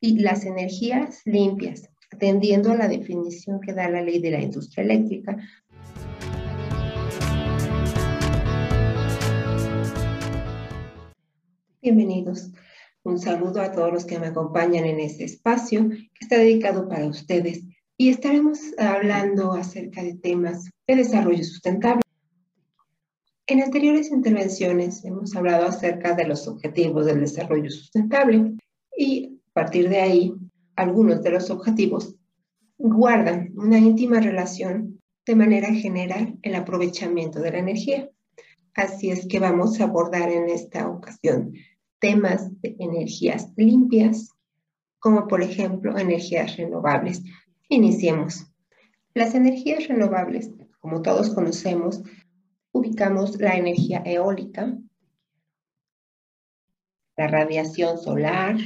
y las energías limpias, atendiendo a la definición que da la ley de la industria eléctrica. Bienvenidos. Un saludo a todos los que me acompañan en este espacio que está dedicado para ustedes y estaremos hablando acerca de temas de desarrollo sustentable. En anteriores intervenciones hemos hablado acerca de los objetivos del desarrollo sustentable y a partir de ahí algunos de los objetivos guardan una íntima relación de manera general el aprovechamiento de la energía. Así es que vamos a abordar en esta ocasión temas de energías limpias, como por ejemplo energías renovables. Iniciemos. Las energías renovables, como todos conocemos, ubicamos la energía eólica, la radiación solar,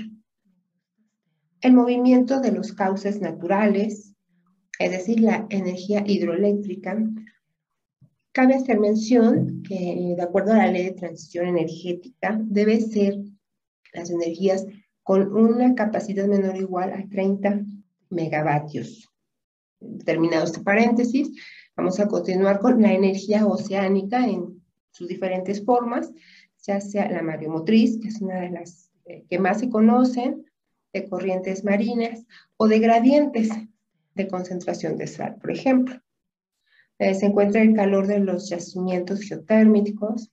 el movimiento de los cauces naturales, es decir, la energía hidroeléctrica. Cabe hacer mención que, de acuerdo a la ley de transición energética, debe ser las energías con una capacidad menor o igual a 30 megavatios. Terminado este paréntesis, vamos a continuar con la energía oceánica en sus diferentes formas, ya sea la mareomotriz, que es una de las eh, que más se conocen, de corrientes marinas o de gradientes de concentración de sal, por ejemplo. Eh, se encuentra el calor de los yacimientos geotérmicos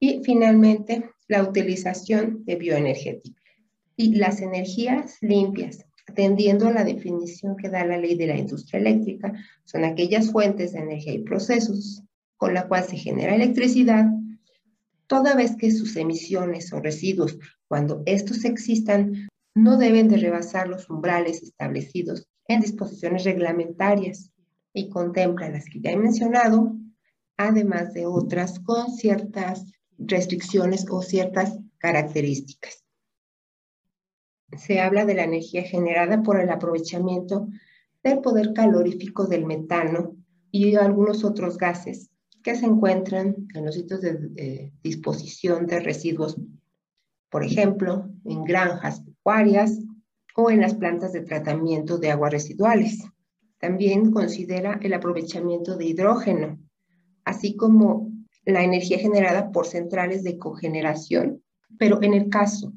y finalmente la utilización de bioenergética y las energías limpias, atendiendo a la definición que da la ley de la industria eléctrica, son aquellas fuentes de energía y procesos con la cual se genera electricidad, toda vez que sus emisiones o residuos, cuando estos existan, no deben de rebasar los umbrales establecidos en disposiciones reglamentarias y contempla las que ya he mencionado, además de otras con ciertas restricciones o ciertas características. Se habla de la energía generada por el aprovechamiento del poder calorífico del metano y algunos otros gases que se encuentran en los sitios de, disposición de residuos, por ejemplo, en granjas pecuarias o en las plantas de tratamiento de aguas residuales. También considera el aprovechamiento de hidrógeno, así como la energía generada por centrales de cogeneración, pero en el caso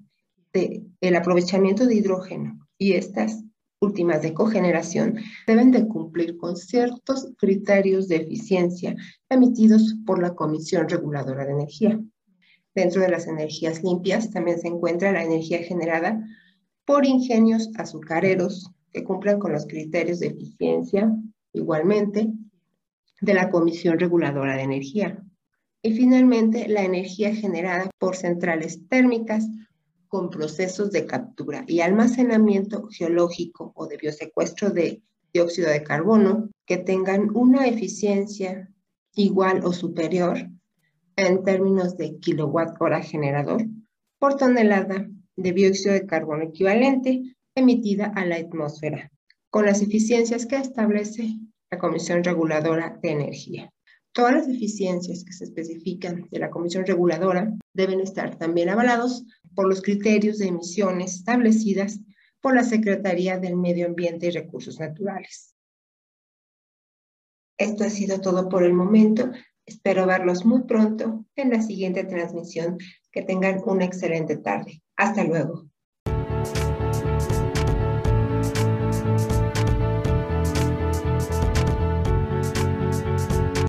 del el aprovechamiento de hidrógeno y estas últimas de cogeneración deben de cumplir con ciertos criterios de eficiencia emitidos por la Comisión Reguladora de Energía. Dentro de las energías limpias también se encuentra la energía generada por ingenios azucareros que cumplan con los criterios de eficiencia igualmente de la Comisión Reguladora de Energía. Y finalmente, la energía generada por centrales térmicas con procesos de captura y almacenamiento geológico o de biosecuestro de dióxido de carbono que tengan una eficiencia igual o superior en términos de kilowatt hora generador por tonelada de dióxido de carbono equivalente emitida a la atmósfera, con las eficiencias que establece la Comisión Reguladora de Energía. Todas las eficiencias que se especifican de la Comisión Reguladora deben estar también avalados por los criterios de emisiones establecidas por la Secretaría del Medio Ambiente y Recursos Naturales. Esto ha sido todo por el momento. Espero verlos muy pronto en la siguiente transmisión. Que tengan una excelente tarde. Hasta luego.